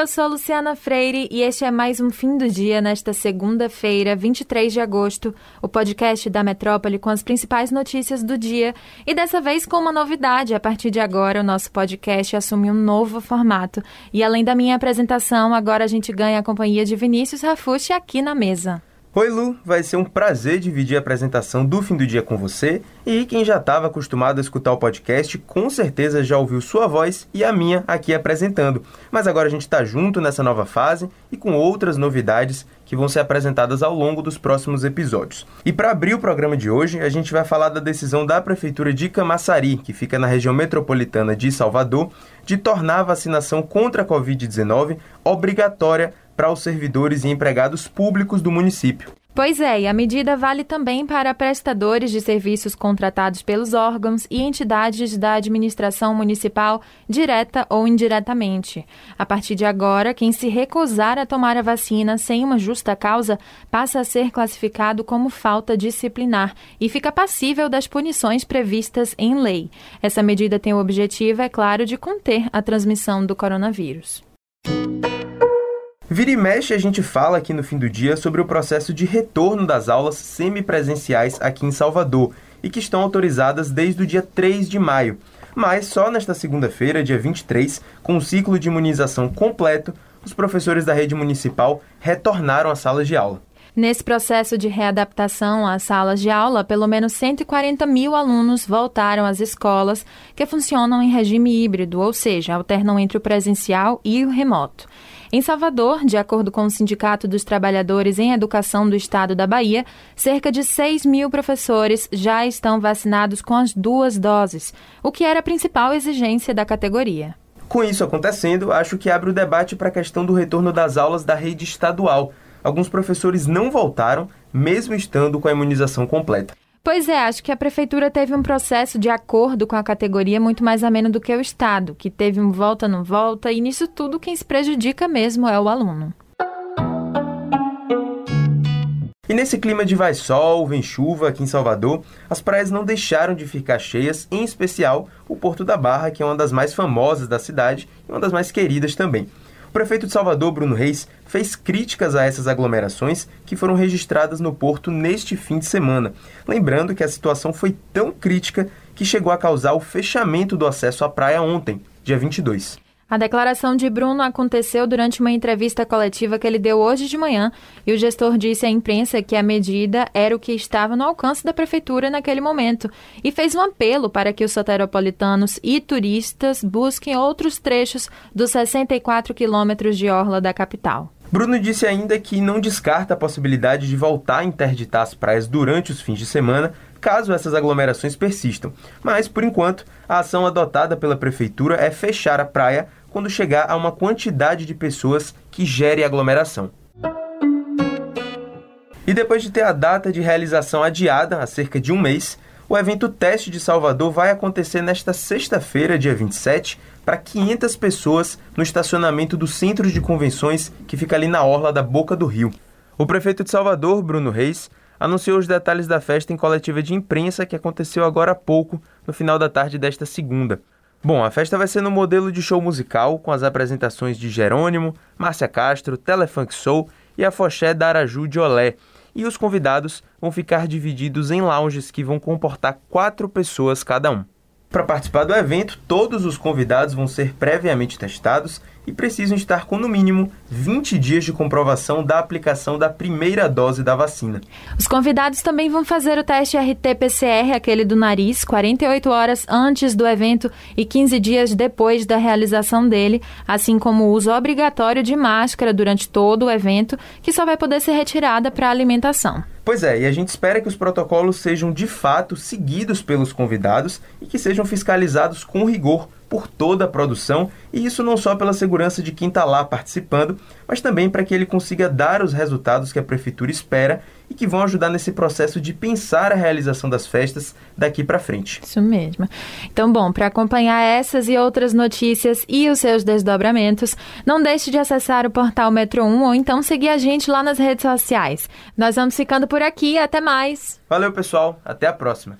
eu sou Luciana Freire e este é mais um fim do dia nesta segunda-feira, 23 de agosto, o podcast da Metrópole com as principais notícias do dia e dessa vez com uma novidade. A partir de agora, o nosso podcast assume um novo formato e além da minha apresentação, agora a gente ganha a companhia de Vinícius Rafucci aqui na mesa. Oi Lu, vai ser um prazer dividir a apresentação do fim do dia com você. E quem já estava acostumado a escutar o podcast, com certeza já ouviu sua voz e a minha aqui apresentando. Mas agora a gente está junto nessa nova fase e com outras novidades que vão ser apresentadas ao longo dos próximos episódios. E para abrir o programa de hoje, a gente vai falar da decisão da Prefeitura de Camaçari, que fica na região metropolitana de Salvador, de tornar a vacinação contra a Covid-19 obrigatória para os servidores e empregados públicos do município. Pois é, e a medida vale também para prestadores de serviços contratados pelos órgãos e entidades da administração municipal, direta ou indiretamente. A partir de agora, quem se recusar a tomar a vacina sem uma justa causa passa a ser classificado como falta disciplinar e fica passível das punições previstas em lei. Essa medida tem o objetivo, é claro, de conter a transmissão do coronavírus. Vira e mexe, a gente fala aqui no fim do dia sobre o processo de retorno das aulas semipresenciais aqui em Salvador e que estão autorizadas desde o dia 3 de maio. Mas só nesta segunda-feira, dia 23, com o ciclo de imunização completo, os professores da rede municipal retornaram às salas de aula. Nesse processo de readaptação às salas de aula, pelo menos 140 mil alunos voltaram às escolas que funcionam em regime híbrido, ou seja, alternam entre o presencial e o remoto. Em Salvador, de acordo com o Sindicato dos Trabalhadores em Educação do Estado da Bahia, cerca de 6 mil professores já estão vacinados com as duas doses, o que era a principal exigência da categoria. Com isso acontecendo, acho que abre o debate para a questão do retorno das aulas da rede estadual. Alguns professores não voltaram, mesmo estando com a imunização completa. Pois é, acho que a prefeitura teve um processo de acordo com a categoria muito mais ameno do que o Estado, que teve um volta não volta, e nisso tudo quem se prejudica mesmo é o aluno. E nesse clima de vai sol, vem chuva aqui em Salvador, as praias não deixaram de ficar cheias, em especial o Porto da Barra, que é uma das mais famosas da cidade e uma das mais queridas também. O prefeito de Salvador, Bruno Reis, fez críticas a essas aglomerações que foram registradas no porto neste fim de semana, lembrando que a situação foi tão crítica que chegou a causar o fechamento do acesso à praia ontem, dia 22. A declaração de Bruno aconteceu durante uma entrevista coletiva que ele deu hoje de manhã e o gestor disse à imprensa que a medida era o que estava no alcance da prefeitura naquele momento e fez um apelo para que os soteropolitanos e turistas busquem outros trechos dos 64 quilômetros de orla da capital. Bruno disse ainda que não descarta a possibilidade de voltar a interditar as praias durante os fins de semana, caso essas aglomerações persistam. Mas, por enquanto, a ação adotada pela prefeitura é fechar a praia quando chegar a uma quantidade de pessoas que gere aglomeração. E depois de ter a data de realização adiada há cerca de um mês, o evento Teste de Salvador vai acontecer nesta sexta-feira, dia 27, para 500 pessoas no estacionamento do Centro de Convenções que fica ali na orla da Boca do Rio. O prefeito de Salvador, Bruno Reis, anunciou os detalhes da festa em coletiva de imprensa que aconteceu agora há pouco, no final da tarde desta segunda. Bom, a festa vai ser no modelo de show musical, com as apresentações de Jerônimo, Márcia Castro, Telefunk Soul e a Foché da Araju de Olé. E os convidados vão ficar divididos em lounges que vão comportar quatro pessoas cada um. Para participar do evento, todos os convidados vão ser previamente testados e precisam estar com no mínimo 20 dias de comprovação da aplicação da primeira dose da vacina. Os convidados também vão fazer o teste RT-PCR, aquele do nariz, 48 horas antes do evento e 15 dias depois da realização dele, assim como o uso obrigatório de máscara durante todo o evento, que só vai poder ser retirada para alimentação. Pois é, e a gente espera que os protocolos sejam de fato seguidos pelos convidados e que sejam fiscalizados com rigor por toda a produção, e isso não só pela segurança de quem está lá participando, mas também para que ele consiga dar os resultados que a prefeitura espera e que vão ajudar nesse processo de pensar a realização das festas daqui para frente. Isso mesmo. Então, bom, para acompanhar essas e outras notícias e os seus desdobramentos, não deixe de acessar o portal Metro 1 ou então seguir a gente lá nas redes sociais. Nós vamos ficando por aqui, até mais. Valeu, pessoal, até a próxima.